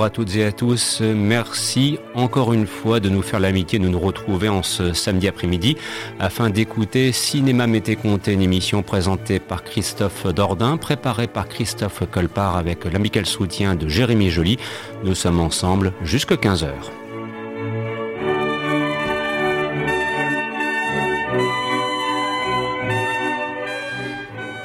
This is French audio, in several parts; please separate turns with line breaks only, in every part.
Bonjour à toutes et à tous. Merci encore une fois de nous faire l'amitié de nous retrouver en ce samedi après-midi afin d'écouter Cinéma Mété Comté, une émission présentée par Christophe Dordain, préparée par Christophe Colpart avec l'amical soutien de Jérémy Joly. Nous sommes ensemble jusqu'à 15 heures.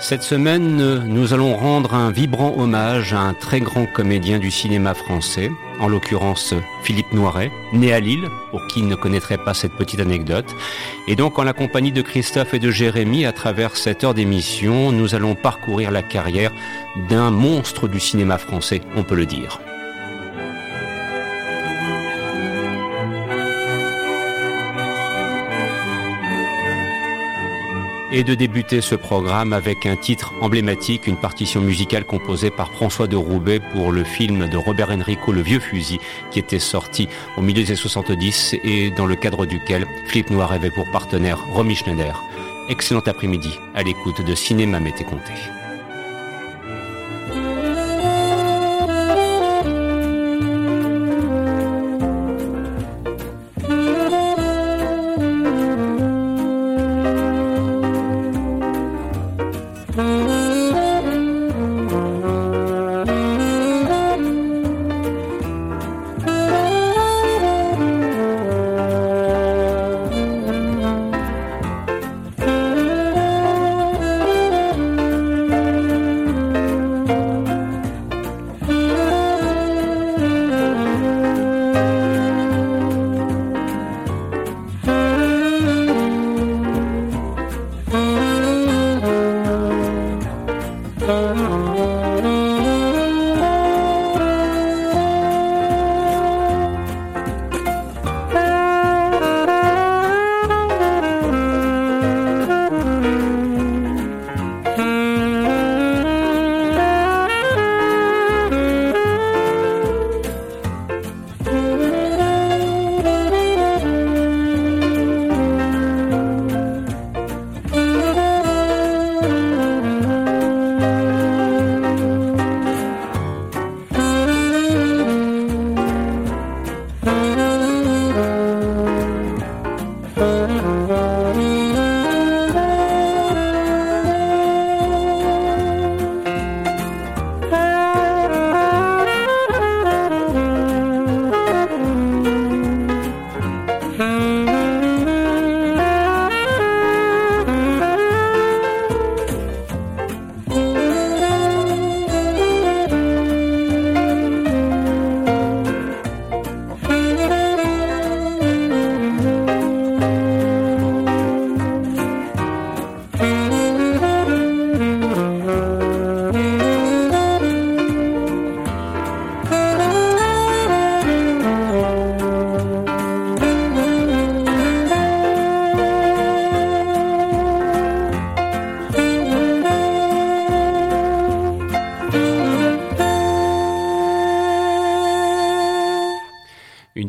Cette semaine, nous allons rendre un vibrant hommage à un très grand comédien du cinéma français, en l'occurrence Philippe Noiret, né à Lille, pour qui ne connaîtrait pas cette petite anecdote. Et donc, en la compagnie de Christophe et de Jérémy, à travers cette heure d'émission, nous allons parcourir la carrière d'un monstre du cinéma français, on peut le dire. Et de débuter ce programme avec un titre emblématique, une partition musicale composée par François de Roubaix pour le film de Robert Enrico Le Vieux Fusil qui était sorti au milieu des années 70 et dans le cadre duquel Philippe Noir avait pour partenaire Romy Schneider. Excellent après-midi à l'écoute de Cinéma Mété Comté.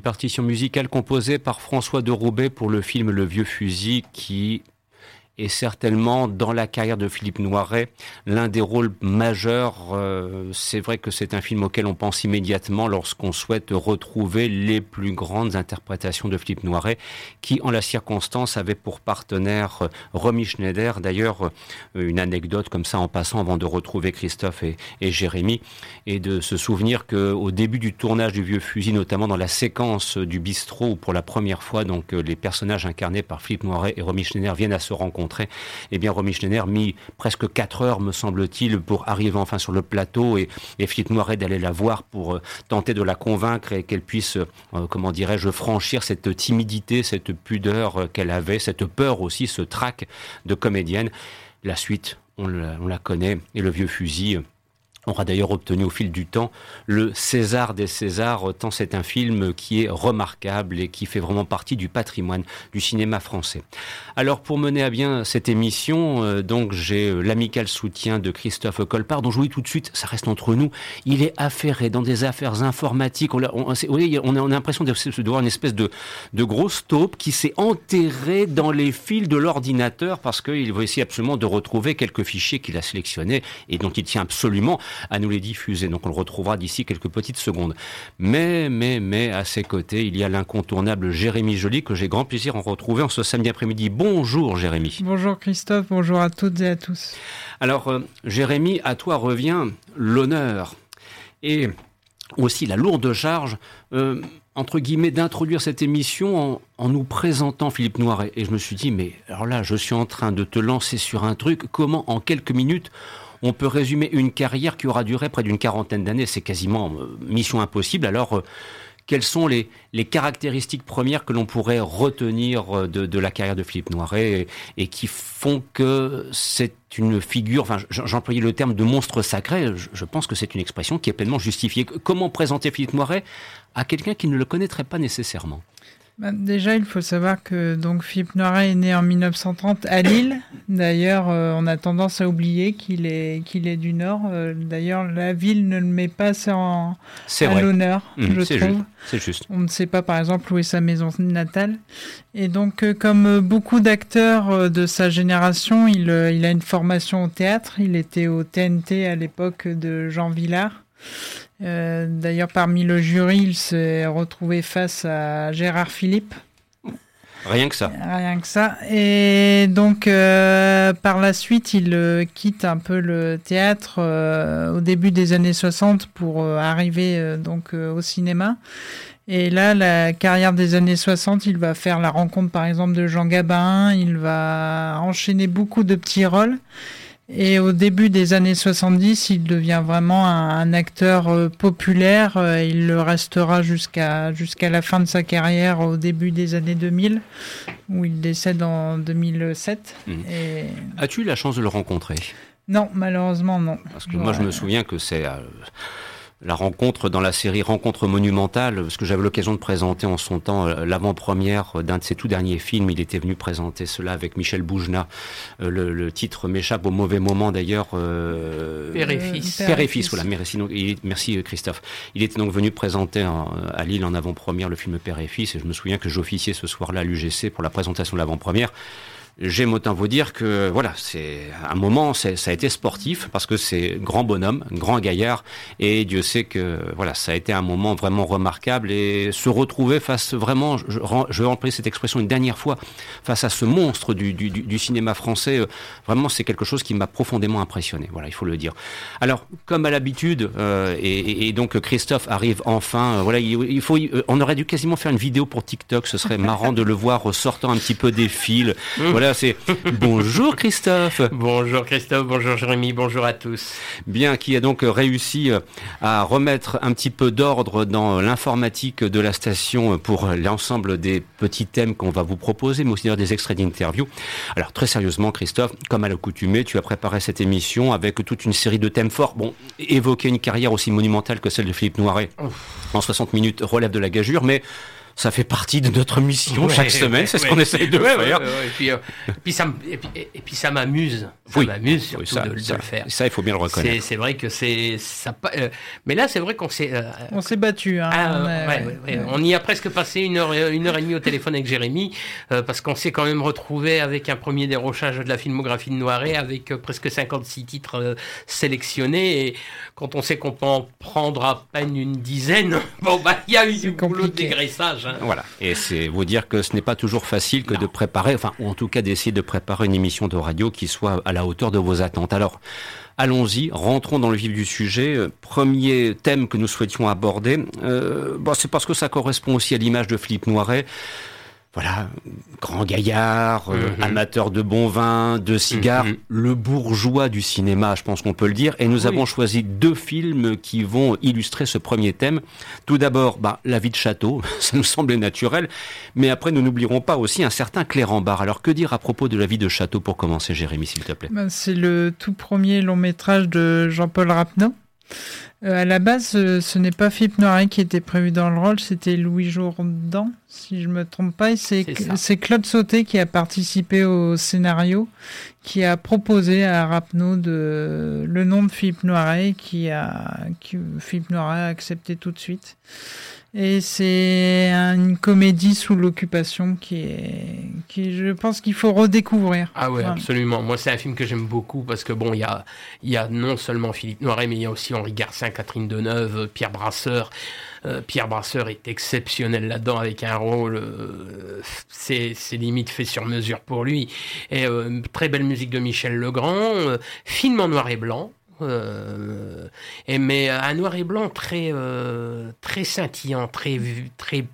Partition musicale composée par François de Roubaix pour le film Le Vieux Fusil qui et certainement dans la carrière de Philippe Noiret l'un des rôles majeurs. Euh, c'est vrai que c'est un film auquel on pense immédiatement lorsqu'on souhaite retrouver les plus grandes interprétations de Philippe Noiret, qui en la circonstance avait pour partenaire euh, Romy Schneider. D'ailleurs, euh, une anecdote comme ça en passant avant de retrouver Christophe et, Jérémy, et de se souvenir qu'au début du tournage du Vieux Fusil, notamment dans la séquence du bistrot où pour la première fois donc les personnages incarnés par Philippe Noiret et Romy Schneider viennent à se rencontrer, Eh bien, Romy Schneider mis presque quatre heures, me semble-t-il, pour arriver enfin sur le plateau et, et Philippe Noiret d'aller la voir pour tenter de la convaincre et qu'elle puisse, comment dirais-je, franchir cette timidité, cette pudeur qu'elle avait, cette peur aussi, ce trac de comédienne. La suite, on la connaît, et le vieux fusil aura d'ailleurs obtenu au fil du temps le César des Césars, tant c'est un film qui est remarquable et qui fait vraiment partie du patrimoine du cinéma français. Alors pour mener à bien cette émission, euh, donc j'ai euh, l'amical soutien de Christophe Colpart, dont je vous dis tout de suite, ça reste entre nous, il est affairé dans des affaires informatiques. On, on, on a, l'impression de, de voir une espèce de, de grosse taupe qui s'est enterrée dans les fils de l'ordinateur parce qu'il veut essayer absolument de retrouver quelques fichiers qu'il a sélectionnés et dont il tient absolument à nous les diffuser. Donc on le retrouvera d'ici quelques petites secondes. Mais, mais, mais, à ses côtés, il y a l'incontournable Jérémy Joly que j'ai grand plaisir à retrouver en ce samedi après-midi. Bonjour Jérémy.
Bonjour Christophe, bonjour à toutes et à tous.
Alors euh, Jérémy, à toi revient l'honneur et aussi la lourde charge. Euh, entre guillemets, d'introduire cette émission en, en, nous présentant Philippe Noiret. Et je me suis dit, mais alors là, je suis en train de te lancer sur un truc, comment en quelques minutes on peut résumer une carrière qui aura duré près d'une quarantaine d'années. C'est quasiment euh, mission impossible. Alors, euh, quelles sont les, caractéristiques premières que l'on pourrait retenir euh, de, la carrière de Philippe Noiret et, qui font que c'est une figure, enfin j'employais le terme de monstre sacré, je, pense que c'est une expression qui est pleinement justifiée. Comment présenter Philippe Noiret à quelqu'un qui ne le connaîtrait pas nécessairement?
Bah, déjà, il faut savoir que donc Philippe Noiret est né en 1930 à Lille. D'ailleurs, euh, on a tendance à oublier qu'il est qu'il est du Nord. Euh, d'ailleurs, la ville ne le met pas en, à l'honneur,
mmh, je trouve. C'est juste.
On ne sait pas, par exemple, où est sa maison natale. Et donc, euh, comme beaucoup d'acteurs de sa génération, il, il a une formation au théâtre. Il était au TNT à l'époque de Jean Villard. Euh, d'ailleurs, parmi le jury, il s'est retrouvé face à Gérard Philippe.
Rien que ça.
Rien que ça. Et donc, euh, par la suite, il euh, quitte un peu le théâtre au début des années 60 pour arriver donc au cinéma. Et là, la carrière des années 60, il va faire la rencontre, par exemple, de Jean Gabin. Il va enchaîner beaucoup de petits rôles. Et au début des années 70, il devient vraiment un, acteur euh, populaire. Euh, il le restera jusqu'à jusqu'à la fin de sa carrière au début des années 2000, où il décède en 2007. Mmh.
Et... As-tu eu la chance de le rencontrer?
Non, malheureusement non.
Parce que moi je me souviens que c'est... Euh, la rencontre dans la série Rencontre monumentale, parce que j'avais l'occasion de présenter en son temps euh, l'avant-première d'un de ses tout derniers films. Il était venu présenter cela avec Michel Boujna. Euh, le, titre m'échappe au mauvais moment d'ailleurs.
Euh, Père et fils.
Père et fils, voilà. Merci, merci Christophe. Il était donc venu présenter à Lille en avant-première le film Père et fils. Et je me souviens que j'officiais ce soir-là à l'UGC pour la présentation de l'avant-première. J'aime autant vous dire que voilà, c'est un moment, ça a été sportif parce que c'est grand bonhomme, grand gaillard, et Dieu sait que voilà, ça a été un moment vraiment remarquable et se retrouver face vraiment, je, je vais employer cette expression une dernière fois, face à ce monstre du, du, du cinéma français, euh, vraiment c'est quelque chose qui m'a profondément impressionné. Voilà, il faut le dire. Alors, comme à l'habitude, euh, et, et, donc Christophe arrive enfin. Euh, voilà, il, faut, on aurait dû quasiment faire une vidéo pour TikTok. Ce serait marrant de le voir sortant un petit peu des fils. Mmh. Voilà c'est bonjour Christophe.
Bonjour Christophe, bonjour Jérémy, bonjour à tous.
Bien, qui a donc réussi euh, à remettre un petit peu d'ordre dans l'informatique de la station pour l'ensemble des petits thèmes qu'on va vous proposer, mais aussi des extraits d'interviews. Alors très sérieusement, Christophe, comme à l'accoutumée, tu as préparé cette émission avec toute une série de thèmes forts. Bon, évoquer une carrière aussi monumentale que celle de Philippe Noiret en 60 minutes relève de la gageure, mais ça fait partie de notre mission chaque semaine. c'est ce qu'on essaie de faire.
et, puis, euh, et, puis, ça, m'amuse. Ça m'amuse surtout de, le faire.
Ça, il faut bien le reconnaître.
C'est vrai que c'est. Euh, mais là, c'est vrai qu'on s'est. Euh,
on s'est battu. Hein,
ah, on y a presque passé une heure, une heure et demie au téléphone avec Jérémy parce qu'on s'est quand même retrouvé avec un premier dérochage de la filmographie de Noiret avec presque 56 titres sélectionnés. Et quand on sait qu'on peut en prendre à peine une dizaine, bon bah il y a eu du boulot de dégraissage.
Hein. Voilà. Et c'est vous dire que ce n'est pas toujours facile que de préparer, enfin, en tout cas d'essayer de préparer une émission de radio qui soit à la hauteur de vos attentes. Alors, allons-y, rentrons dans le vif du sujet. Euh, premier thème que nous souhaitions aborder, euh, c'est parce que ça correspond aussi à l'image de Philippe Noiret. Voilà, grand gaillard, euh,
Mhm.
amateur de bon vin, de cigares,
Mhm.
le bourgeois du cinéma, je pense qu'on peut le dire. Et nous
Oui.
avons choisi deux films qui vont illustrer ce premier thème. Tout d'abord, bah, La vie de château, ça nous semblait naturel. Mais après, nous n'oublierons pas aussi un certain Clérambar. Alors, que dire à propos de La vie de château pour commencer, Jérémy, s'il te plaît?
Ben, C'est le tout premier long métrage de Jean-Paul Rapneau. Euh, à la base, euh, ce n'est pas Philippe Noiret qui était prévu dans le rôle, c'était Louis Jourdan, si je me trompe pas. Et C'est
C'est ça.
c'est Claude Sauté qui a participé au scénario, qui a proposé à Rapneau de, le nom de Philippe Noiret, qui a, qui, Philippe Noiret a accepté tout de suite. Et c'est une comédie sous l'occupation qui est, qui, je pense qu'il faut redécouvrir.
Ah ouais,
Enfin,
absolument. Moi, c'est un film que j'aime beaucoup parce que bon, il y a, il y a non seulement Philippe Noiret, mais il y a aussi Henri Garcin, Catherine Deneuve, Pierre Brasseur. Euh, Pierre Brasseur est exceptionnel là-dedans avec un rôle, euh, c'est c'est limite fait sur mesure pour lui. Et euh, très belle musique de Michel Legrand, film en noir et blanc. Euh, et mais un noir et blanc très euh, très scintillant, très très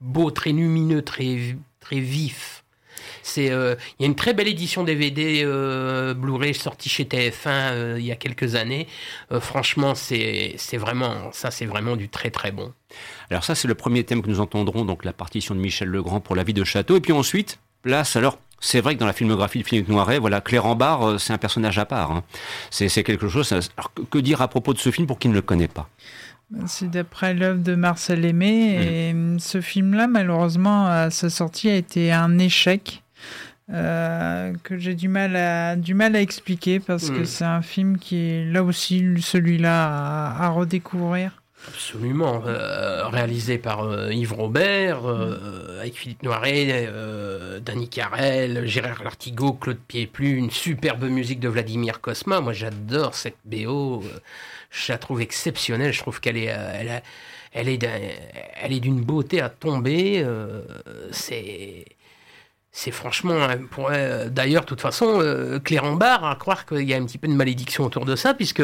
beau, très lumineux, très très vif. C'est, euh, il y a une très belle édition DVD euh, Blu-ray sortie chez TF1 euh, il y a quelques années. Euh, franchement, c'est, c'est vraiment, ça, c'est vraiment du très très bon.
Alors ça, c'est le premier thème que nous entendrons, donc la partition de Michel Legrand pour La vie de château. Et puis ensuite, place, alors, c'est vrai que dans la filmographie de Philippe Noiret, voilà, Clérambar, euh, c'est un personnage à part. hein. C'est quelque chose. Alors, que, dire à propos de ce film pour qui ne le connaît pas?
C'est d'après l'œuvre de Marcel Aimé. Et
Mm.
euh, ce film-là, malheureusement, à sa sortie, a été un échec. euh, que j'ai du mal à du mal à expliquer parce que
Mm.
c'est un film qui est là aussi celui-là à, à redécouvrir.
Absolument. Euh, réalisé par euh, Yves Robert, euh, avec Philippe Noiret, Danny Carrel, Gérard Lartigot, Claude Pieplu, une superbe musique de Vladimir Kosma. Moi, j'adore cette BO. je la trouve exceptionnelle. Je trouve qu'elle est, elle, est, elle est d'une beauté à tomber. c'est c'est franchement, euh, d'ailleurs, de toute façon, euh, Clérambar, à croire qu'il y a un petit peu de malédiction autour de ça, puisque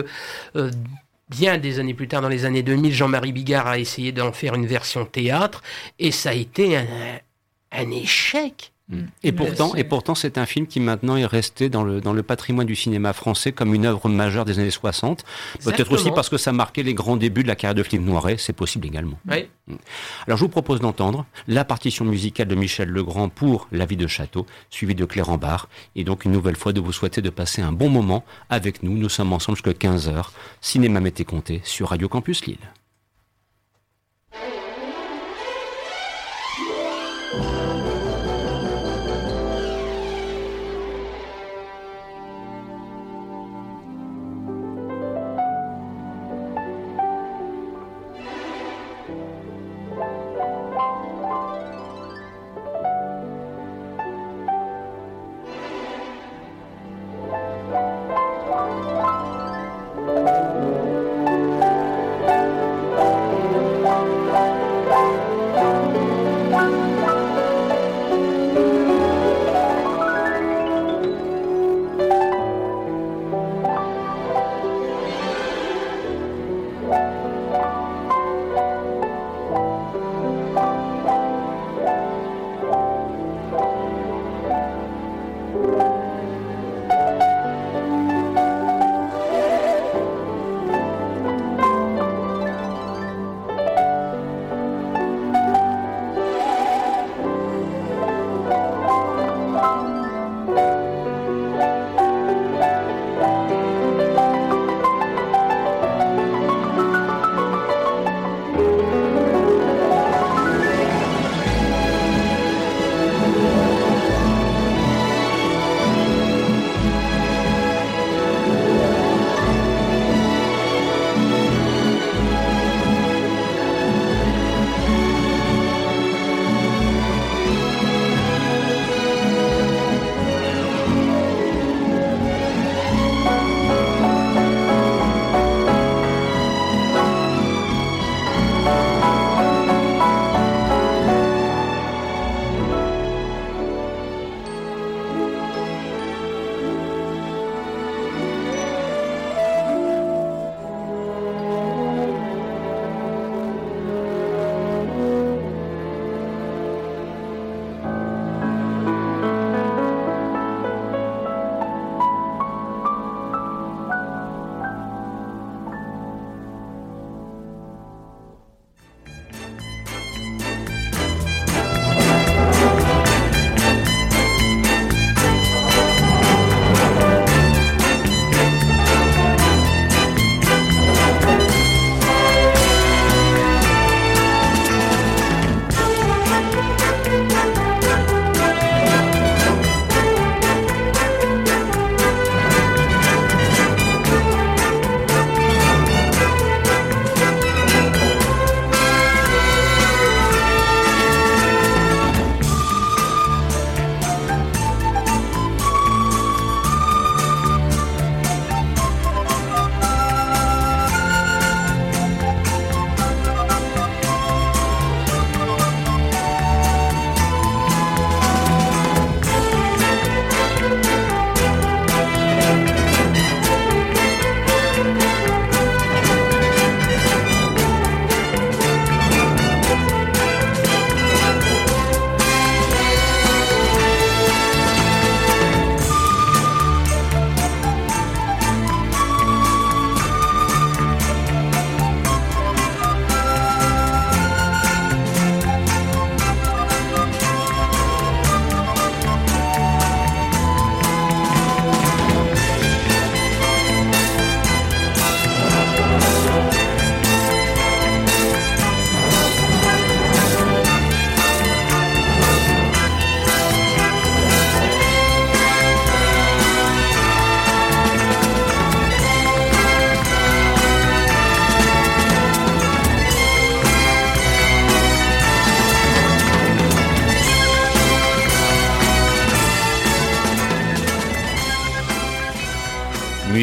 bien des années plus tard, dans les années 2000, Jean-Marie Bigard a essayé d'en faire une version théâtre, et ça a été un, un échec.
Et
Mais
pourtant,
c'est-
et pourtant, c'est un film qui maintenant est resté dans le, dans le patrimoine du cinéma français comme une œuvre majeure des années 60. Peut-être aussi parce que ça marquait les grands débuts de la carrière de Philippe Noiret, c'est possible également.
Ouais.
Alors je vous propose d'entendre la partition musicale de Michel Legrand pour La vie de château, suivie de Clérambar, et donc une nouvelle fois de vous souhaiter de passer un bon moment avec nous. Nous sommes ensemble jusqu'à 15h. Cinéma Mété Comté sur Radio Campus Lille.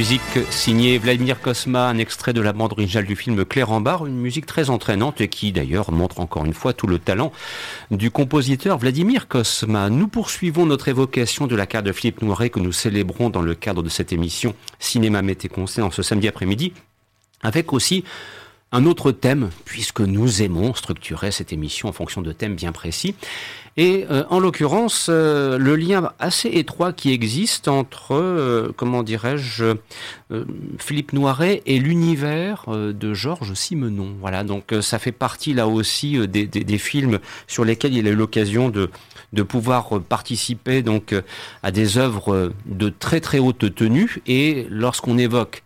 Musique signée Vladimir Kosma, un extrait de la bande originale du film Claire en barre, une musique très entraînante et qui d'ailleurs montre encore une fois tout le talent du compositeur Vladimir Kosma. Nous poursuivons notre évocation de la carte de Philippe Noiret que nous célébrons dans le cadre de cette émission Cinéma Mété en ce samedi après-midi, avec aussi un autre thème, puisque nous aimons structurer cette émission en fonction de thèmes bien précis. Et euh, en l'occurrence, euh, le lien assez étroit qui existe entre, euh, comment dirais-je, Philippe Noiret et l'univers de Georges Simenon. Voilà, donc ça fait partie là aussi des, des, des, films sur lesquels il a eu l'occasion de, de pouvoir participer donc à des œuvres de très très haute tenue. Et lorsqu'on évoque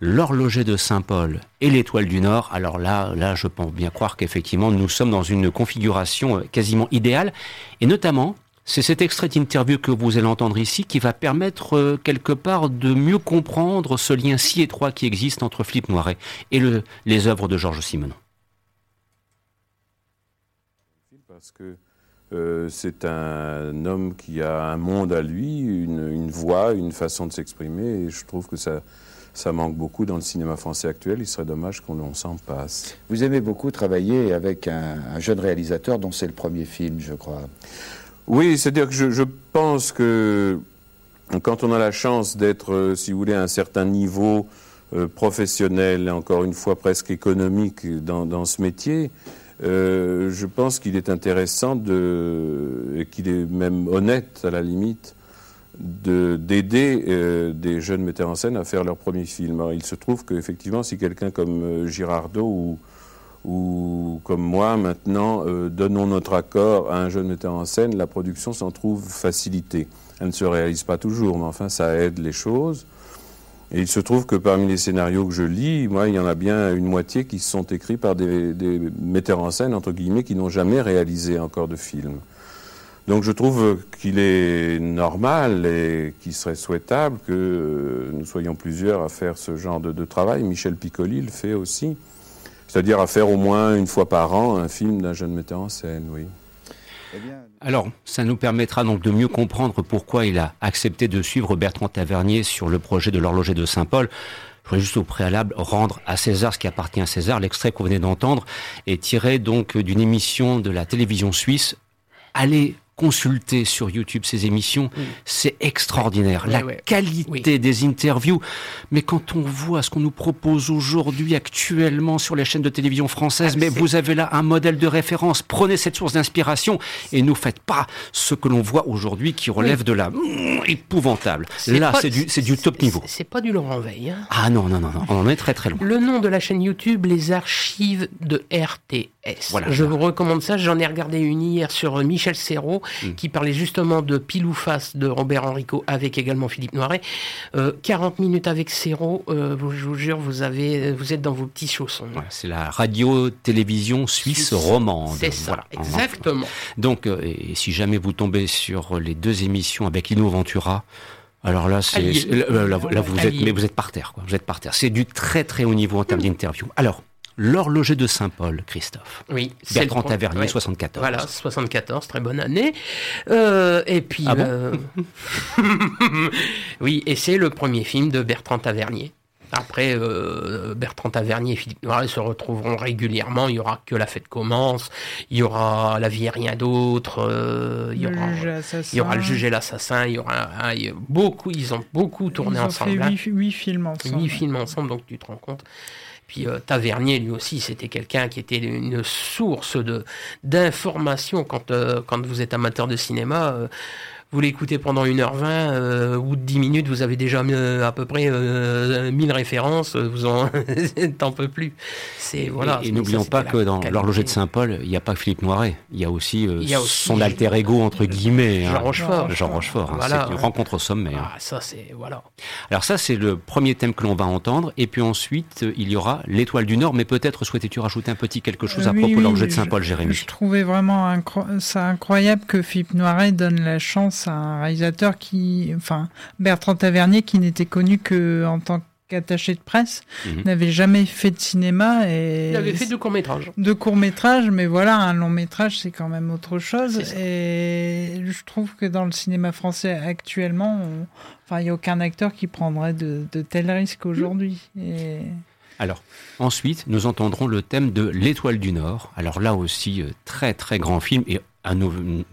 l'horloger de Saint-Paul et l'étoile du Nord, alors là, là, je pense bien croire qu'effectivement, nous sommes dans une configuration euh, quasiment idéale. Et notamment, c'est cet extrait d'interview que vous allez entendre ici qui va permettre euh, quelque part de mieux comprendre ce lien si étroit qui existe entre Philippe Noiret et le, les œuvres de Georges Simenon.
Parce que euh, c'est un homme qui a un monde à lui, une, une voix, une façon de s'exprimer, et je trouve que ça, ça manque beaucoup dans le cinéma français actuel. Il serait dommage qu'on s'en passe.
Vous aimez beaucoup travailler avec un, un jeune réalisateur dont c'est le premier film, je crois.
Oui, c'est-à-dire que je, je, pense que quand on a la chance d'être, euh, si vous voulez, à un certain niveau euh, professionnel, encore une fois presque économique dans, dans ce métier, euh, je pense qu'il est intéressant de, et qu'il est même honnête à la limite d'aider euh, des jeunes metteurs en scène à faire leur premier film. Il se trouve qu'effectivement, si quelqu'un comme euh, Girardot ou, ou comme moi, maintenant, euh, donnons notre accord à un jeune metteur en scène, la production s'en trouve facilitée. Elle ne se réalise pas toujours, mais enfin, ça aide les choses. Et il se trouve que parmi les scénarios que je lis, moi, il y en a bien une moitié qui sont écrits par des, des metteurs en scène, entre guillemets, qui n'ont jamais réalisé encore de film. Donc je trouve qu'il est normal et qu'il serait souhaitable que nous soyons plusieurs à faire ce genre de, de travail. Michel Piccoli le fait aussi, c'est-à-dire à faire au moins une fois par an un film d'un jeune metteur en scène, oui.
Alors, ça nous permettra donc de mieux comprendre pourquoi il a accepté de suivre Bertrand Tavernier sur le projet de l'horloger de Saint-Paul. Je voudrais juste au préalable rendre à César ce qui appartient à César. L'extrait qu'on venait d'entendre est tiré donc d'une émission de la télévision suisse. Allez consulter sur YouTube ces émissions, mmh. c'est extraordinaire. La qualité des interviews. Mais quand on voit ce qu'on nous propose aujourd'hui, actuellement, sur les chaînes de télévision françaises, ah, mais vous avez là un modèle de référence. Prenez cette source d'inspiration et ne faites pas ce que l'on voit aujourd'hui qui relève de la mmh, épouvantable. Là, c'est du, du top niveau.
C'est pas du Laurent Veil. Hein.
Ah non, non, non, non, on en est très très loin.
Le nom de la chaîne YouTube, les archives de RTS. Voilà, Je voilà. vous recommande ça. J'en ai regardé une hier sur Michel Serrault mmh. qui parlait justement de Pile ou Face de Robert Enrico avec également Philippe Noiret. Euh, 40 minutes avec Serrault, euh, je vous jure, vous, avez, vous êtes dans vos petits chaussons.
C'est la radio-télévision suisse, suisse, romande.
C'est ça, voilà. exactement.
Donc, euh, et si jamais vous tombez sur les deux émissions avec Lino Ventura, alors là, c'est là, là, là, vous êtes, mais vous êtes par terre, quoi. Vous êtes par terre. C'est du très très haut niveau en termes d'interview. Alors, L'horloger de Saint-Paul, Christophe.
Oui.
Bertrand Tavernier, ouais. 74.
Voilà, 74, très bonne année. Euh, et puis...
Ah bon euh...
oui, et c'est le premier film de Bertrand Tavernier. Après, euh, Bertrand Tavernier et Philippe Noiret se retrouveront régulièrement. Il y aura que la fête commence. Il y aura La vie et rien d'autre. Euh, il, y aura, il y aura le juge et l'assassin. Il y aura il y a beaucoup. Ils ont beaucoup tourné
ils ont
ensemble.
Fait huit, huit films ensemble.
Huit films ensemble, donc tu te rends compte. Puis euh, Tavernier, lui aussi, c'était quelqu'un qui était une source de d'informations quand, euh, quand vous êtes amateur de cinéma. Euh, vous l'écoutez pendant 1h20, euh, ou 10 minutes, vous avez déjà euh, à peu près euh, 1000 références, vous en t'en peux plus. C'est voilà.
Et, et n'oublions pas que dans l'horloger de Saint-Paul, il n'y a pas que Philippe Noiret, il y a aussi, euh, il y a aussi son alter ego entre guillemets,
Jean hein, Rochefort.
Jean Rochefort. Hein, voilà, c'est une rencontre au sommet.
Ah, ça c'est voilà.
Alors ça c'est le premier thème que l'on va entendre, et puis ensuite il y aura l'étoile du Nord, mais peut-être souhaitais-tu rajouter un petit quelque chose à
oui,
propos
oui,
de l'orloger de Saint-Paul, Jérémy?
Je trouvais vraiment incro ça incroyable que Philippe Noiret donne la chance un réalisateur qui, enfin, Bertrand Tavernier, qui n'était connu que en tant qu'attaché de presse,
Mhm.
n'avait jamais fait de cinéma et
Il avait fait deux courts-métrages.
de courts métrages, mais voilà, un long métrage, c'est quand même autre chose.
C'est.
Et je trouve que dans le cinéma français actuellement, on- enfin, il n'y a aucun acteur qui prendrait de, de tels risques aujourd'hui. Et...
Alors, ensuite, nous entendrons le thème de L'Étoile du Nord. Alors là aussi, euh, très très grand film et un nou-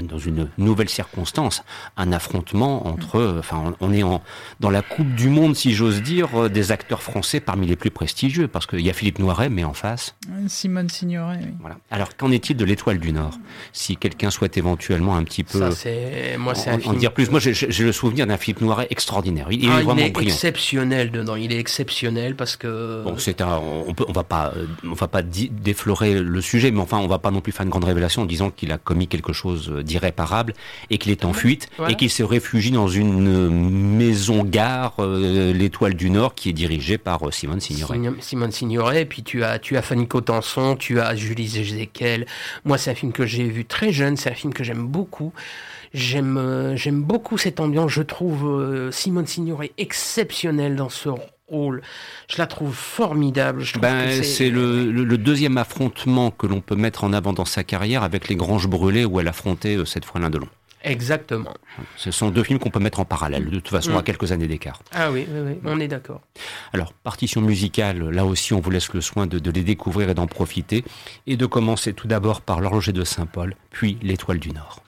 dans une nouvelle circonstance, un affrontement entre, euh, enfin, on est en, dans la Coupe du Monde, si j'ose dire, euh, des acteurs français parmi les plus prestigieux, parce qu'il y a Philippe Noiret, mais en face,
Simone Signoret, oui.
voilà. Alors, qu'en est-il de l'Étoile du Nord? Si quelqu'un souhaite éventuellement un petit peu
Ça, c'est moi, c'est
en,
un
en
film.
dire plus, moi j'ai- le souvenir d'un Philippe Noiret extraordinaire. Il, il
Ah,
est vraiment
il est
brillant.
exceptionnel dedans. Il est exceptionnel parce que.
Bon, c'est un, on peut, on va pas, euh, on va pas déflorer le sujet, mais enfin, on va pas non plus faire une grande révélation en disant qu'il a commis quelque chose d'irréparable et qu'il est en fuite
Voilà.
et qu'il se réfugie dans une euh, maison gare, euh, l'Étoile du Nord, qui est dirigée par euh, Simone Signoret.
Signo- Simone Signoret, puis tu as, tu as Fanny Cotenson, tu as Julie Zézéquel. Moi, c'est un film que j'ai vu très jeune, c'est un film que j'aime beaucoup. J'aime, euh, j'aime beaucoup cette ambiance. Je trouve Simone Signoret exceptionnelle dans ce Je la trouve formidable. Je trouve
Ben, c'est le, le- le deuxième affrontement que l'on peut mettre en avant dans sa carrière avec Les Granges Brûlées où elle affrontait euh, cette fois l'un de l'autre.
Exactement.
Ce sont deux films qu'on peut mettre en parallèle, de toute façon
Mm.
à quelques années d'écart.
Ah oui, oui, oui, on est d'accord.
Alors, partition musicale, là aussi on vous laisse le soin de, de les découvrir et d'en profiter, et de commencer tout d'abord par l'horloger de Saint-Paul, puis l'étoile du Nord.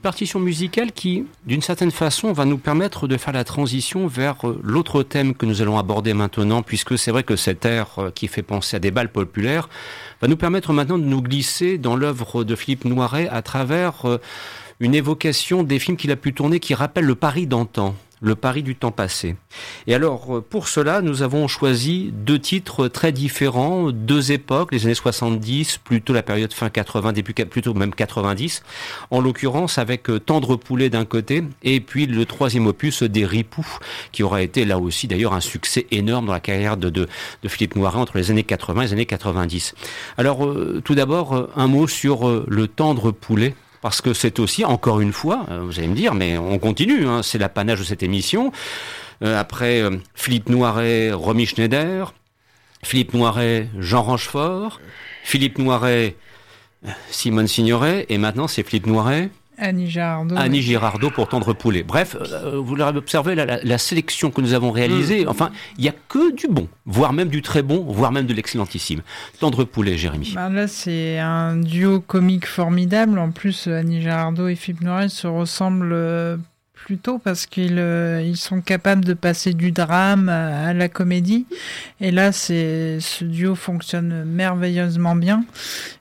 Partition musicale qui, d'une certaine façon, va nous permettre de faire la transition vers euh, l'autre thème que nous allons aborder maintenant, puisque c'est vrai que cet air euh, qui fait penser à des balles populaires va nous permettre maintenant de nous glisser dans l'œuvre de Philippe Noiret à travers euh, une évocation des films qu'il a pu tourner qui rappellent le Paris d'antan le Paris du temps passé. Et alors, euh, pour cela, nous avons choisi deux titres très différents, deux époques, les années 70, plutôt la période fin 80, début, plutôt même 90, en l'occurrence avec euh, Tendre Poulet d'un côté, et puis le troisième opus des Ripoux, qui aura été là aussi d'ailleurs un succès énorme dans la carrière de, de, de Philippe Noiret entre les années 80 et les années 90. Alors, euh, tout d'abord, un mot sur le Tendre Poulet, parce que c'est aussi, encore une fois, euh, vous allez me dire, mais on continue, hein, c'est l'apanage de cette émission. Euh, après euh, Philippe Noiret, Romy Schneider, Philippe Noiret, Jean Rochefort, Philippe Noiret, Simone Signoret, et maintenant c'est Philippe Noiret,
Annie Girardot.
Annie Girardot pour Tendre Poulet. Bref, euh, vous l'aurez observé, la, la, la, sélection que nous avons réalisée, mmh. enfin, il n'y a que du bon, voire même du très bon, voire même de l'excellentissime. Tendre Poulet, Jérémy.
Ben là, c'est un duo comique formidable. En plus, Annie Girardot et Philippe Noiret se ressemblent euh, plutôt parce qu'ils euh, sont capables de passer du drame à, la comédie. Et là, c'est ce duo fonctionne merveilleusement bien.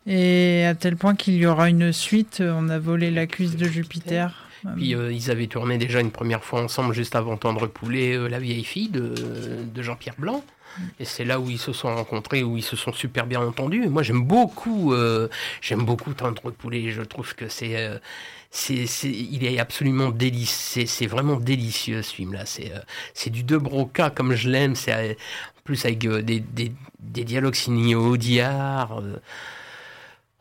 Et à tel point qu'il y aura une suite. On a volé la cuisse de Jupiter.
Puis euh, ils avaient tourné déjà une première fois ensemble juste avant Tendre Poulet, euh, La vieille fille de, Jean-Pierre Blanc. Et c'est là où ils se sont rencontrés, où ils se sont super bien entendus. Moi, j'aime beaucoup, j'aime beaucoup Tendre Poulet. Je trouve que c'est, c'est, il est absolument délicieux. C'est vraiment délicieux ce film-là. C'est, euh, c'est du De Broca comme je l'aime. C'est en plus avec des, des, des dialogues signés Audiard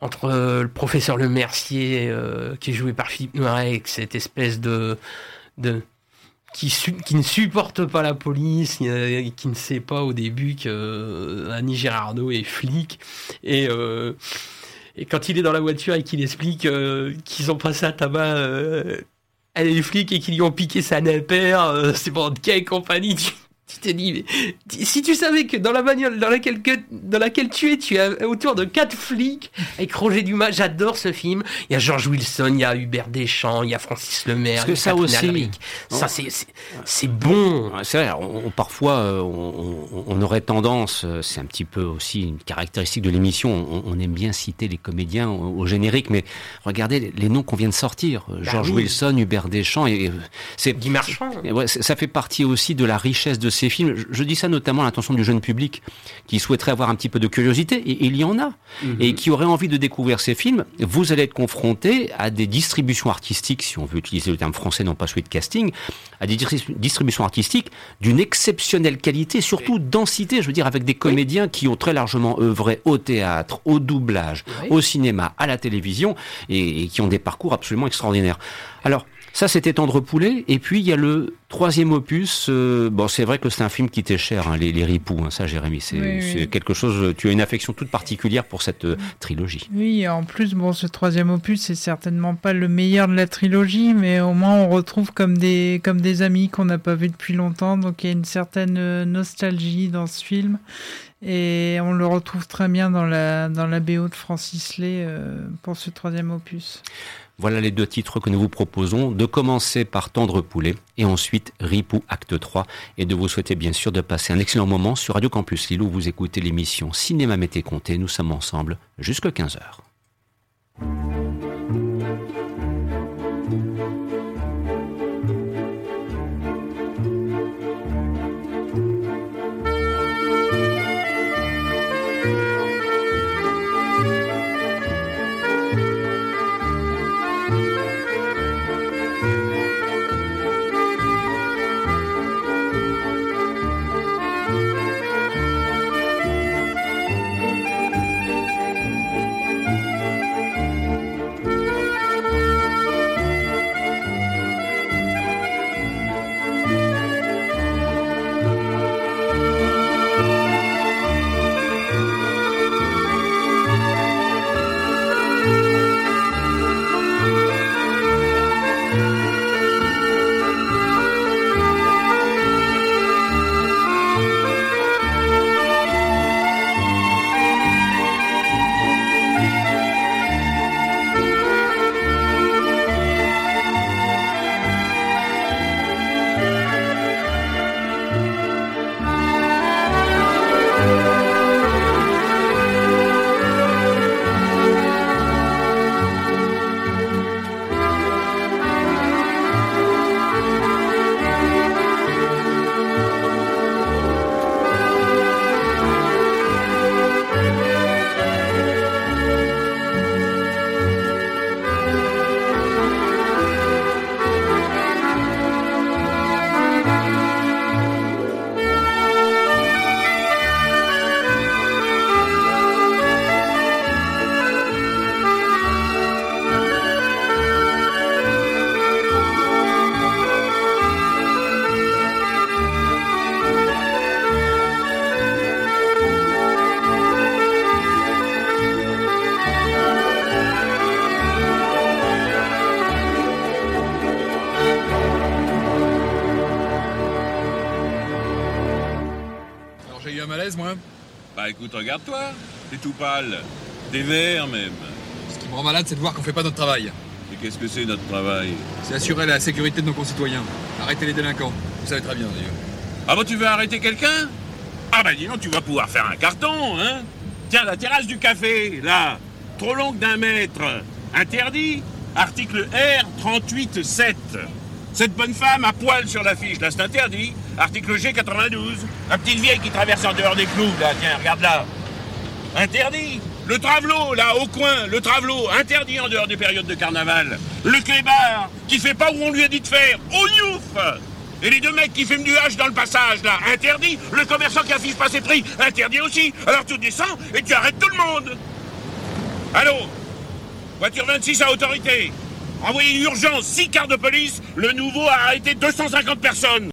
entre euh, le professeur Le Mercier, euh, qui est joué par Philippe Noiret, cette espèce de, de qui, qui, ne supporte pas la police, euh, qui ne sait pas au début que euh, est flic, et, euh, et quand il est dans la voiture et qu'il explique qu'ils ont passé à tabac elle est flic et qu'ils lui ont piqué sa napère, c'est pour et compagnie, tu, tu t'es dit, mais, si tu savais que dans la bagnole dans laquelle, que, dans laquelle tu es, tu as autour de quatre flics avec Roger Dumas, j'adore ce film. Il y a George Wilson, il y a Hubert Deschamps, il y a Francis Lemaire,
que ça aussi,
Alric. ça c'est c'est bon.
C'est vrai, on, on, parfois on, on, aurait tendance, c'est un petit peu aussi une caractéristique de l'émission, on, aime bien citer les comédiens au, au générique, mais regardez les, les noms qu'on vient de sortir, bah George. Wilson, Hubert Deschamps, et c'est
Guy Marchand.
Ouais, ça fait partie aussi de la richesse de ces films. Je, je, dis ça notamment à l'intention du jeune public qui souhaiterait avoir un petit peu de curiosité, et, et il y en a, -hmm. et qui aurait envie de découvrir ces films. Vous allez être confronté à des distributions artistiques, si on veut utiliser le terme français, non pas celui de casting, à des distributions artistiques d'une exceptionnelle qualité, surtout densité, je veux dire, avec des comédiens oui. qui ont très largement œuvré au théâtre, au doublage, oui. au cinéma, à la télévision, et, et qui ont des parcours absolument extraordinaires. Alors, ça, c'était Tendre Poulet. Et puis, il y a le troisième opus. Euh, bon, c'est vrai que c'est un film qui t'est cher, hein, les, les ripoux, hein, ça, Jérémy. C'est oui, oui. quelque chose. Tu as une affection toute particulière pour cette euh, trilogie.
Oui, en plus, bon, ce troisième opus, c'est certainement pas le meilleur de la trilogie, mais au moins, on retrouve comme des, comme des amis qu'on n'a pas vus depuis longtemps. Donc, il y a une certaine euh, nostalgie dans ce film. Et on le retrouve très bien dans la, dans la BO de Francis Lay euh, pour ce troisième opus.
Voilà les deux titres que nous vous proposons, de commencer par Tendre Poulet et ensuite Ripou Acte 3 et de vous souhaiter bien sûr de passer un excellent moment sur Radio Campus Lille où vous écoutez l'émission Cinéma Mété Comté. Nous sommes ensemble jusqu'à 15h.
Bah écoute, regarde-toi. T'es tout pâle. T'es vert même.
Ce qui me rend malade, c'est de voir qu'on fait pas notre travail.
Et qu'est-ce que c'est notre travail?
C'est assurer la sécurité de nos concitoyens. Arrêter les délinquants. Vous savez très bien, d'ailleurs.
Ah bah tu veux arrêter quelqu'un? Ah bah dis donc, tu vas pouvoir faire un carton, hein? Tiens, la terrasse du café, là, trop longue d'un mètre. Interdit Article R 38.7. Cette bonne femme à poil sur l'affiche, là, c'est interdit. Article G 92. La petite vieille qui traverse en dehors des clous, là, tiens, regarde là. Interdit. Le travelot, là, au coin, le travelot, interdit en dehors des périodes de carnaval. Le clébard, qui fait pas où on lui a dit de faire. Au youf Et les deux mecs qui fument du hache dans le passage, là, interdit. Le commerçant qui affiche pas ses prix, interdit aussi. Alors tu descends et tu arrêtes tout le monde. Allô? Voiture 26 à autorité. Envoyez urgence, 6 quarts de police. Le nouveau a arrêté 250 personnes.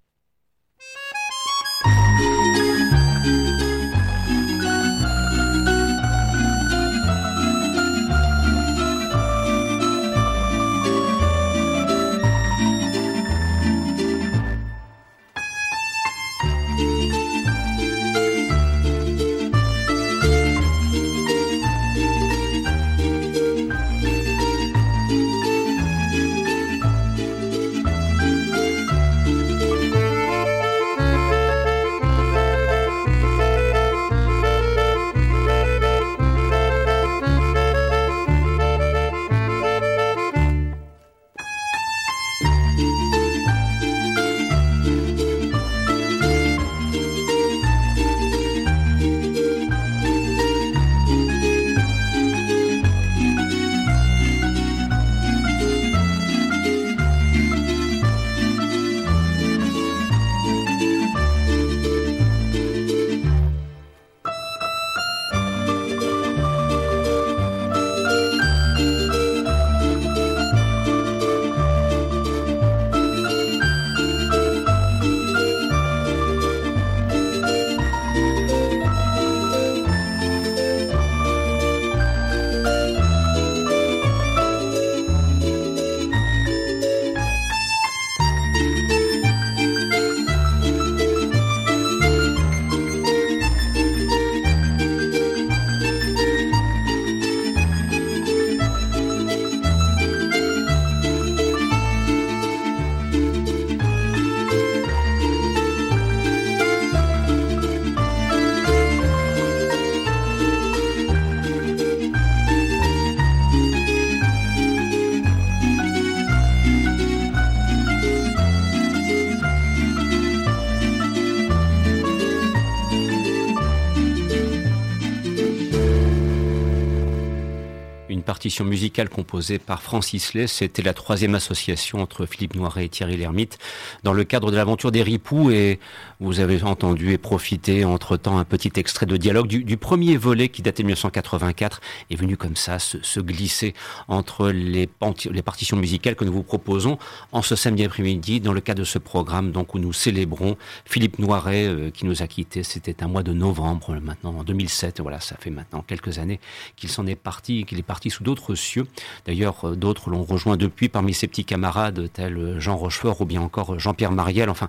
Musicale composée par Francis Lay. C'était la troisième association entre Philippe Noiret et Thierry Lhermitte dans le cadre de l'aventure des Ripoux. Et vous avez entendu et profité entre-temps un petit extrait de dialogue du, premier volet qui datait de 1984 est venu comme ça se, glisser entre les, les partitions musicales que nous vous proposons en ce samedi après-midi dans le cadre de ce programme donc où nous célébrons Philippe Noiret euh, qui nous a quittés. C'était un mois de novembre maintenant en 2007. Voilà, ça fait maintenant quelques années qu'il s'en est parti, qu'il est parti sous d'autres cieux. D'ailleurs, euh, d'autres l'ont rejoint depuis parmi ses petits camarades tels euh, Jean Rochefort ou bien encore euh, Jean-Pierre Mariel. Enfin,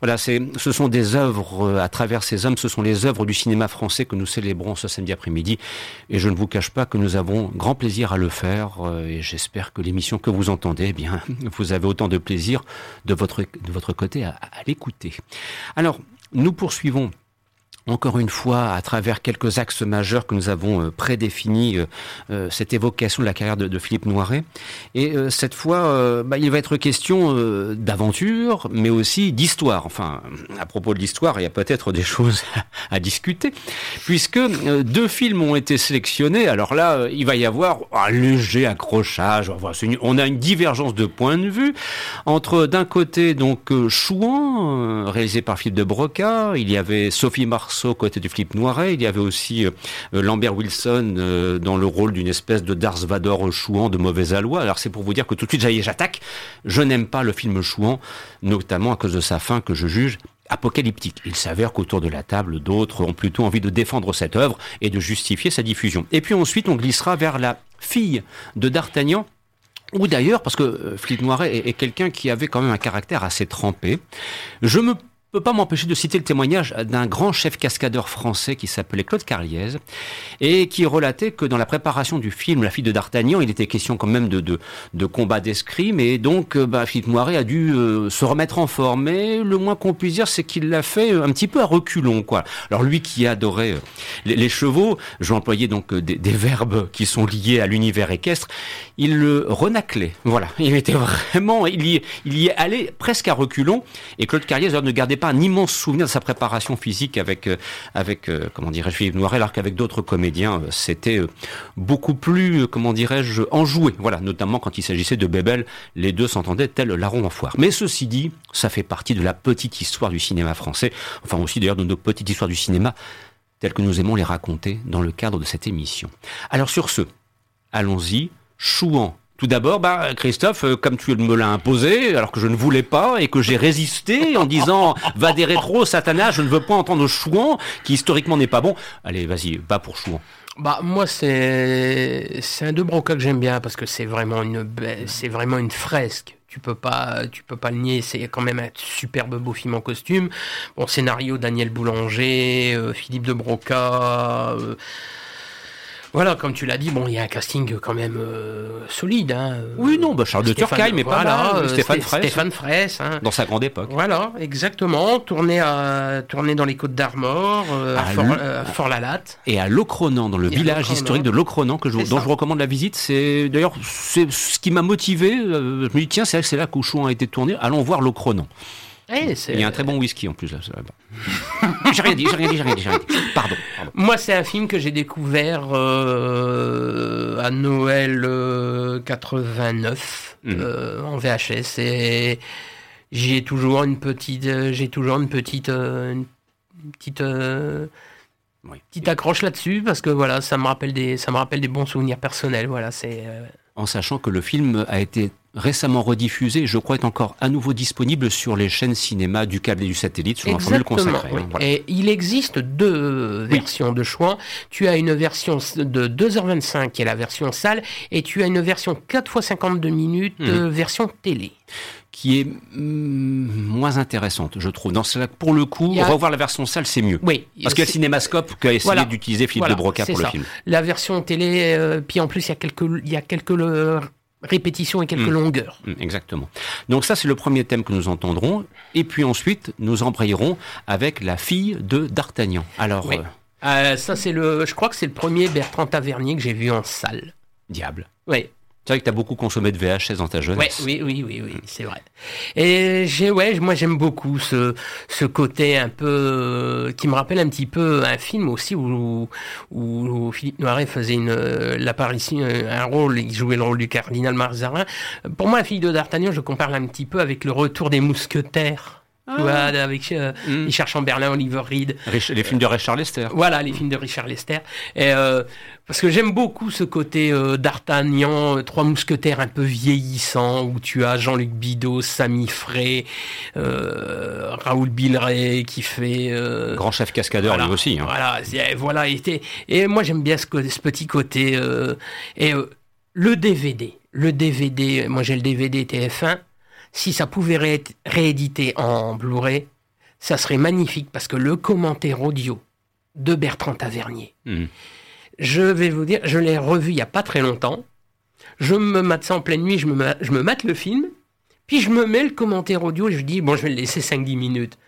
voilà, ce sont des œuvres à travers ces hommes, ce sont les œuvres du cinéma français que nous célébrons ce samedi après-midi. Et je ne vous cache pas que nous avons grand plaisir à le faire. Et j'espère que l'émission que vous entendez, eh bien, vous avez autant de plaisir de votre, de votre côté à l'écouter. Alors, nous poursuivons encore une fois, à travers quelques axes majeurs que nous avons euh, prédéfinis, euh, euh, cette évocation de la carrière de, Philippe Noiret. Et cette fois, bah, il va être question d'aventure, mais aussi d'histoire. Enfin, à propos de l'histoire, il y a peut-être des choses à, discuter, puisque deux films ont été sélectionnés. Alors là, il va y avoir un léger accrochage. On a une divergence de points de vue entre, d'un côté, donc Chouan, réalisé par Philippe de Broca. Il y avait Sophie Marceau côté du Philippe Noiret. Il y avait aussi euh, Lambert Wilson euh, dans le rôle d'une espèce de Darth Vader chouan de mauvais aloi. Alors c'est pour vous dire que tout de suite, j'attaque. Je n'aime pas le film chouan, notamment à cause de sa fin que je juge apocalyptique. Il s'avère qu'autour de la table, d'autres ont plutôt envie de défendre cette œuvre et de justifier sa diffusion. Et puis ensuite, on glissera vers la fille de D'Artagnan, ou d'ailleurs, parce que euh, Philippe Noiret est quelqu'un qui avait quand même un caractère assez trempé, je me peux pas m'empêcher de citer le témoignage d'un grand chef cascadeur français qui s'appelait Claude Carliez et qui relatait que dans la préparation du film La fille de D'Artagnan, il était question quand même de, de, de combat d'escrime et donc euh, bah, Philippe Noiret a dû euh, se remettre en forme. Mais le moins qu'on puisse dire, c'est qu'il l'a fait euh, un petit peu à reculons. Quoi. Alors lui qui adorait les, les chevaux, je vais employer donc des, verbes qui sont liés à l'univers équestre, il le renaclait. Voilà, il était vraiment, il y, il y allait presque à reculons et Claude Carliez ne gardait pas un immense souvenir de sa préparation physique avec, euh, avec euh, comment dirais-je, Philippe Noiret, alors qu'avec d'autres comédiens, euh, c'était beaucoup plus, comment dirais-je, enjoué. Voilà, notamment quand il s'agissait de Bébel, les deux s'entendaient tel larron en foire. Mais ceci dit, ça fait partie de la petite histoire du cinéma français, enfin aussi d'ailleurs de nos petites histoires du cinéma, telles que nous aimons les raconter dans le cadre de cette émission. Alors sur ce, allons-y, chouant tout d'abord, bah, Christophe, euh, comme tu me l'as imposé, alors que je ne voulais pas et que j'ai résisté en disant va des rétros, Satana, je ne veux pas entendre Chouan, qui historiquement n'est pas bon. Allez, vas-y, va pour Chouan.
Bah moi c'est c'est un de Broca que j'aime bien parce que c'est vraiment une c'est vraiment une fresque. Tu peux pas tu peux pas le nier. C'est quand même un superbe beau film en costume. Bon scénario Daniel Boulanger, euh, Philippe de Broca. Euh, voilà, comme tu l'as dit, bon, il y a un casting quand même euh, solide. Hein.
Oui, non, bah Charles de Turckheim, mais pas là.
euh,
Stéphane
Sté-
Fraisse.
Stéphane Fraisse, hein.
Dans sa grande époque.
Voilà, exactement. Tourné, à, tourné dans les Côtes d'Armor, euh, à, Fort, Fort-la-Latte.
Et à Locronan, dans le
Et
village historique de Locronan, que je, dont
ça.
je recommande la visite, c'est d'ailleurs c'est ce qui m'a motivé. je me dis tiens, c'est vrai que c'est là qu'Ouchon a été tourné. Allons voir Locronan.
Eh,
Il y a un très bon whisky en plus là. j'ai rien dit, j'ai rien dit, j'ai rien dit, j'ai rien dit. Pardon. pardon.
Moi, c'est un film que j'ai découvert euh, à Noël euh, 89
Mhm.
euh, en VHS et j'ai toujours une petite, euh, j'ai toujours une petite, euh, une petite, euh,
Oui.
petite accroche là-dessus parce que voilà, ça me rappelle des, ça me rappelle des bons souvenirs personnels. Voilà, c'est euh,
En sachant que le film a été récemment rediffusé, je crois est encore à nouveau disponible sur les chaînes cinéma du câble et du satellite sur un formule consacrée.
oui.
hein, voilà.
Et il existe deux
Oui.
versions de choix. Tu as une version de 2h25 qui est la version salle et tu as une version 4 x 52 minutes
Mhm.
euh, version télé.
Qui est mm, moins intéressante, je trouve. Dans pour le coup,
a-
revoir la version salle, c'est mieux.
Oui.
Parce qu'il y a le cinémascope qu'a essayé
Voilà.
d'utiliser Philippe
Voilà,
de Broca pour le
ça.
film.
La version télé, euh, puis en plus il y a quelques, il y a quelques euh, répétitions et quelques
Mhm.
longueurs.
Mm, Exactement. Donc ça, c'est le premier thème que nous entendrons. Et puis ensuite, nous embrayerons avec la fille de D'Artagnan. Alors,
Oui.
euh,
Euh, ça c'est le, je crois que c'est le premier Bertrand Tavernier que j'ai vu en salle.
diable.
Oui.
C'est vrai que tu as beaucoup consommé de VHS dans ta
Ouais,
jeunesse.
oui, oui, oui, oui, c'est vrai. Et j'ai, ouais, moi j'aime beaucoup ce, ce côté un peu euh, qui me rappelle un petit peu un film aussi où, où, Philippe Noiret faisait une euh, l'apparition, euh, un rôle, il jouait le rôle du cardinal Mazarin. Pour moi, la fille de D'Artagnan, je compare un petit peu avec le retour des mousquetaires. Tu vois, avec euh,
Mm.
Richard Chamberlain, Oliver Reed.
Rich- Les films de Richard Lester.
Voilà, les films de Richard Lester. Et, euh, parce que j'aime beaucoup ce côté euh, d'Artagnan, euh, trois mousquetaires un peu vieillissants, où tu as Jean-Luc Bidot, Samy Frey, euh, Raoul Billeray qui fait... euh,
Grand chef cascadeur
voilà,
lui aussi. hein.
Voilà, c'est- voilà. Et, et moi j'aime bien ce, ce petit côté. euh, et euh, le DVD, le DVD, moi j'ai le DVD TF1. Si ça pouvait être réédité en Blu-ray, ça serait magnifique parce que le commentaire audio de Bertrand Tavernier,
Mm.
je vais vous dire, je l'ai revu il y a pas très longtemps. Je me mate ça en pleine nuit, je me, je me mate le film, puis je me mets le commentaire audio et je dis, bon, je vais le laisser 5-10 minutes.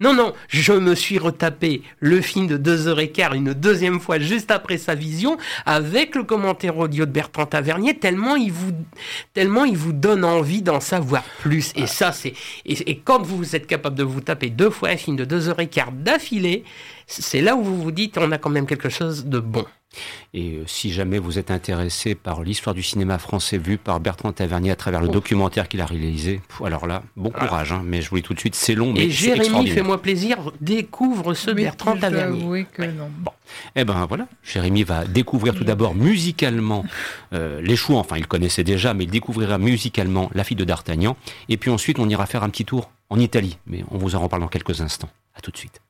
Non, non, je me suis retapé le film de deux heures et quart une deuxième fois juste après sa vision avec le commentaire audio de Bertrand Tavernier tellement il vous, tellement il vous donne envie d'en savoir plus. Et ça, c'est, et, et quand vous êtes capable de vous taper deux fois un film de deux heures et quart d'affilée, c'est là où vous vous dites on a quand même quelque chose de bon.
Et euh, si jamais vous êtes intéressé par l'histoire du cinéma français vue par Bertrand Tavernier à travers le documentaire qu'il a réalisé, alors là, bon courage. hein, mais je vous dis tout de suite, c'est long, mais
Et Jérémy, fais-moi plaisir, découvre ce
Oui,
Bertrand Tavernier.
que non.
Eh ben voilà, Jérémy va découvrir tout d'abord musicalement euh, les choux, enfin il connaissait déjà, mais il découvrira musicalement La fille de D'Artagnan. Et puis ensuite, on ira faire un petit tour en Italie, mais on vous en reparle dans quelques instants. À tout de suite.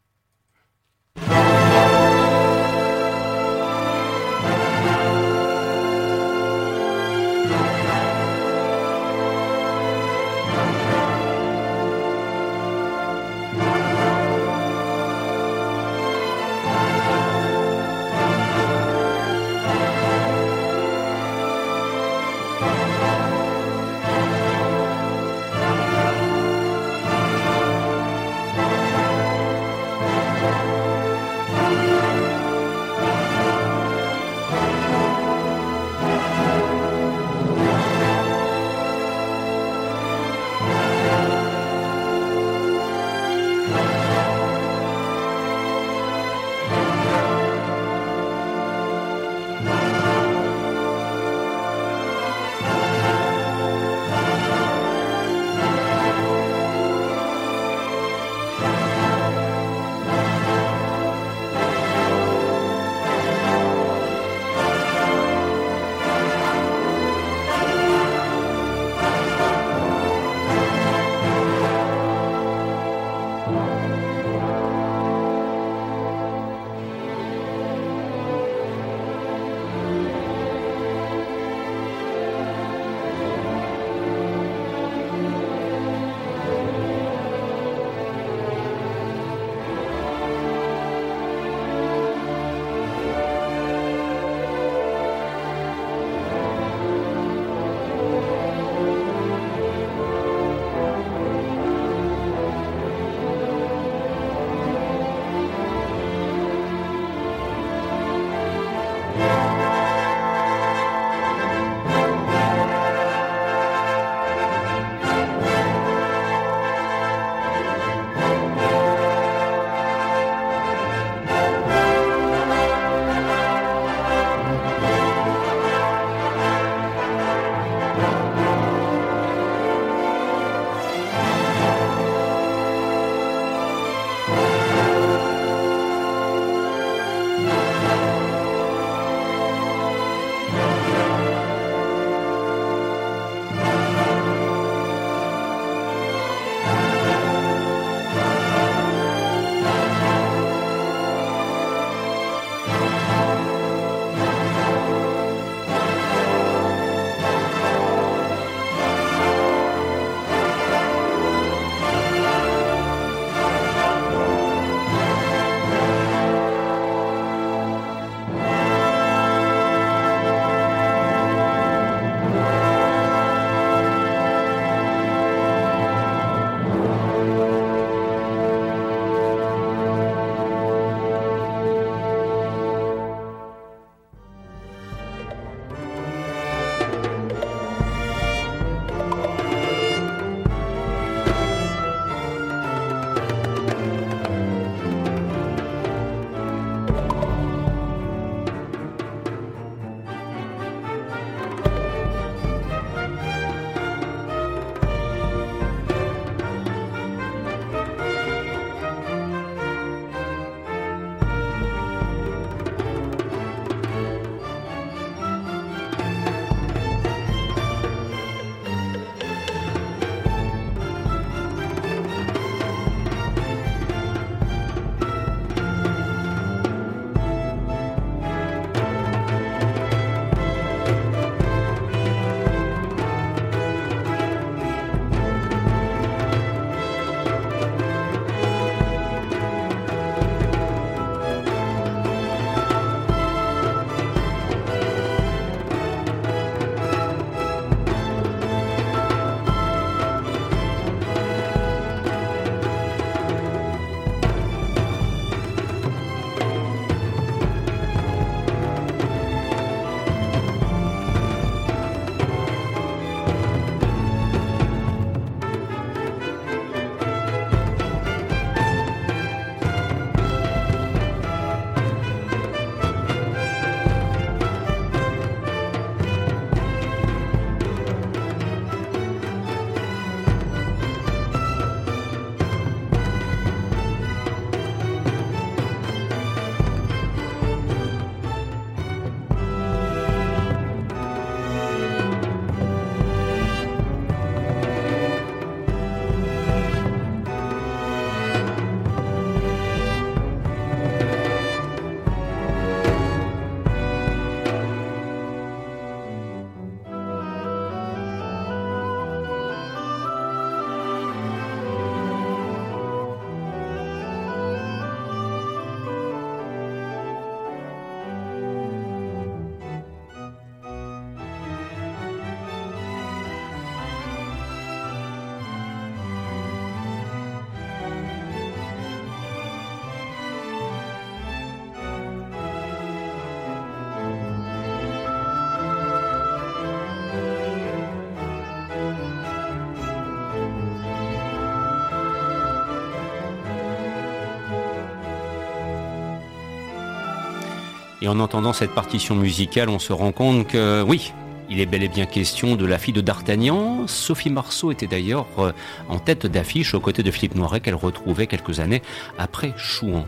Et en entendant cette partition musicale, on se rend compte que oui, il est bel et bien question de la fille de D'Artagnan. Sophie Marceau était d'ailleurs euh, en tête d'affiche aux côtés de Philippe Noiret qu'elle retrouvait quelques années après Chouan.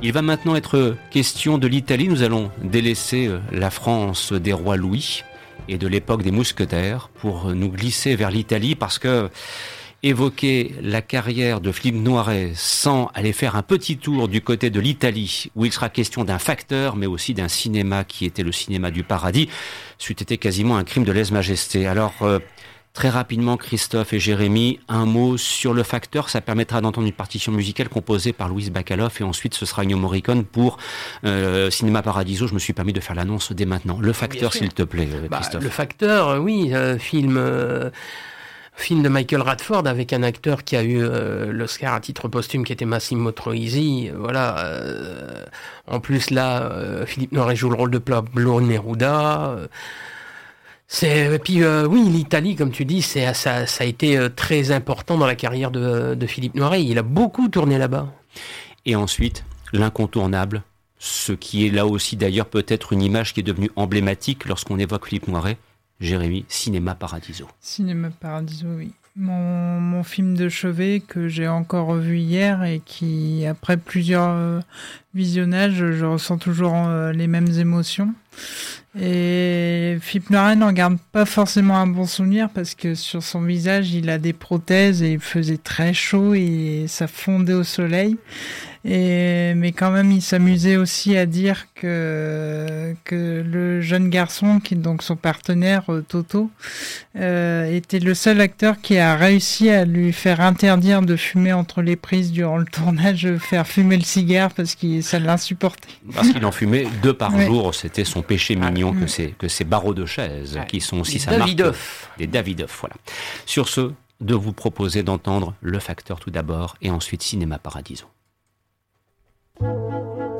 Il va maintenant être question de l'Italie. Nous allons délaisser euh, la France des rois Louis et de l'époque des mousquetaires pour nous glisser vers l'Italie parce que évoquer la carrière de Philippe Noiret sans aller faire un petit tour du côté de l'Italie, où il sera question d'un facteur, mais aussi d'un cinéma qui était le cinéma du paradis, c'eût été quasiment un crime de lèse-majesté. Alors, euh, très rapidement, Christophe et Jérémy, un mot sur le facteur. Ça permettra d'entendre une partition musicale composée par Louise Bacaloff et ensuite ce sera Ennio Morricone pour euh, Cinéma Paradiso. Je me suis permis de faire l'annonce dès maintenant. Le facteur, s'il te plaît, euh, bah, Christophe.
le facteur, oui, film film de Michael Radford avec un acteur qui a eu euh, l'Oscar à titre posthume qui était Massimo Troisi. Voilà. Euh, en plus là, euh, Philippe Noiret joue le rôle de Pablo Neruda. C'est et puis oui, l'Italie, comme tu dis, c'est ça, ça, a été très important dans la carrière de, de Philippe Noiret. Il a beaucoup tourné là-bas.
Et ensuite, l'incontournable, ce qui est là aussi d'ailleurs peut-être une image qui est devenue emblématique lorsqu'on évoque Philippe Noiret, Jérémy, Cinéma Paradiso.
Cinéma Paradiso, oui. Mon, mon film de chevet que j'ai encore revu hier et qui, après plusieurs euh, visionnages, je ressens toujours euh, les mêmes émotions. Et Philippe Noiret n'en garde pas forcément un bon souvenir parce que sur son visage, il a des prothèses et il faisait très chaud et ça fondait au soleil. Et, mais quand même, il s'amusait aussi à dire que, que le jeune garçon, qui est donc son partenaire euh, Toto, euh, était le seul acteur qui a réussi à lui faire interdire de fumer entre les prises durant le tournage, faire fumer le cigare parce que ça l'insupportait.
Parce qu'il en fumait deux par jour, c'était son péché mignon que ces, que ces barreaux de chaises, qui sont aussi sa marque. Des Davidoff, voilà. Sur ce, de vous proposer d'entendre Le Facteur tout d'abord et ensuite Cinéma Paradiso. Thank you.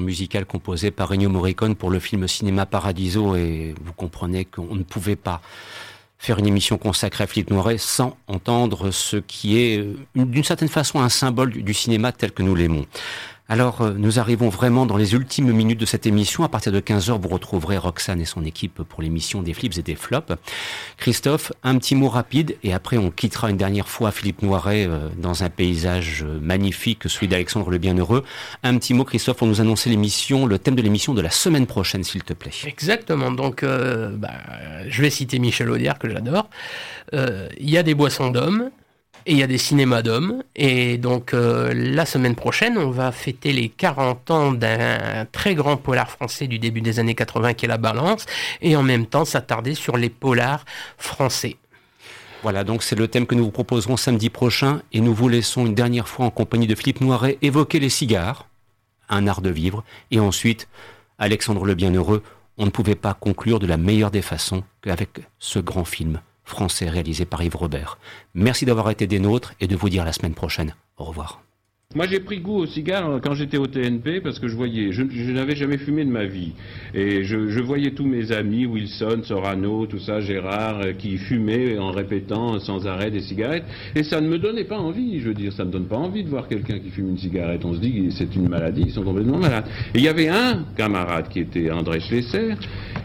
Musicale composée par Ennio Morricone pour le film Cinéma Paradiso et vous comprenez qu'on ne pouvait pas faire une émission consacrée à Philippe Noiret sans entendre ce qui est euh, d'une certaine façon un symbole du cinéma tel que nous l'aimons. Alors, euh, nous arrivons vraiment dans les ultimes minutes de cette émission. À partir de 15h, vous retrouverez Roxane et son équipe pour l'émission des flips et des flops. Christophe, un petit mot rapide et après on quittera une dernière fois Philippe Noiret euh, dans un paysage euh, magnifique, celui d'Alexandre le Bienheureux. Un petit mot, Christophe, pour nous annoncer l'émission, le thème de l'émission de la semaine prochaine, s'il te plaît.
Exactement. Donc, bah, je vais citer Michel Audiard, que j'adore. Il y a des boissons d'hommes, et il y a des cinémas d'hommes. Et donc euh, la semaine prochaine, on va fêter les 40 ans d'un très grand polar français du début des années 80 qui est La Balance, et en même temps s'attarder sur les polars français.
Voilà, donc c'est le thème que nous vous proposerons samedi prochain, et nous vous laissons une dernière fois en compagnie de Philippe Noiret évoquer les cigares, un art de vivre, et ensuite, Alexandre le Bienheureux, on ne pouvait pas conclure de la meilleure des façons qu'avec ce grand film français réalisé par Yves Robert. Merci d'avoir été des nôtres et de vous dire la semaine prochaine. Au revoir.
Moi, j'ai pris goût au cigare quand j'étais au TNP parce que je voyais, je, n'avais jamais fumé de ma vie. Et je, voyais tous mes amis, Wilson, Sorano, tout ça, Gérard, euh, qui fumaient en répétant sans arrêt des cigarettes. Et ça ne me donnait pas envie, je veux dire, ça ne donne pas envie de voir quelqu'un qui fume une cigarette. On se dit, c'est une maladie, ils sont complètement malades. Et il y avait un camarade qui était André Schlesser,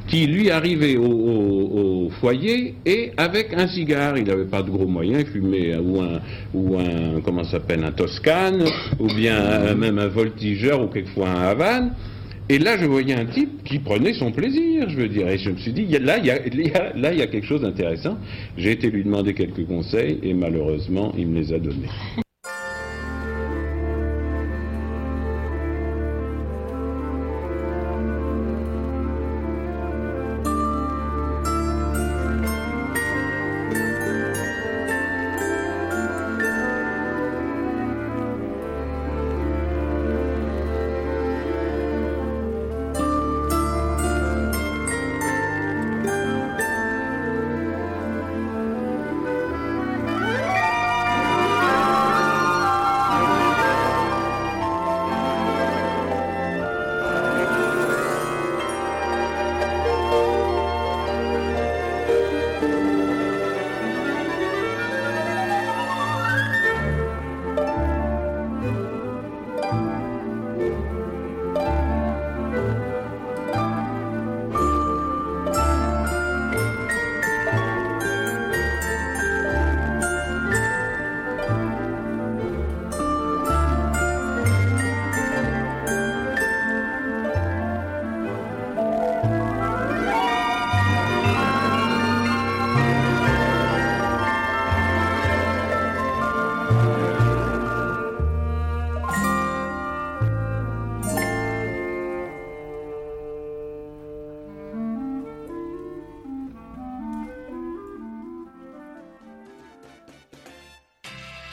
qui lui arrivait au, foyer et avec un cigare, il n'avait pas de gros moyens, il fumait ou un, ou un comment s'appelle, un Toscane, ou bien même un voltigeur, ou quelquefois un Havane. Et là, je voyais un type qui prenait son plaisir, je veux dire. Et je me suis dit, là, il y a, là, il y a quelque chose d'intéressant. J'ai été lui demander quelques conseils, et malheureusement, il me les a donnés.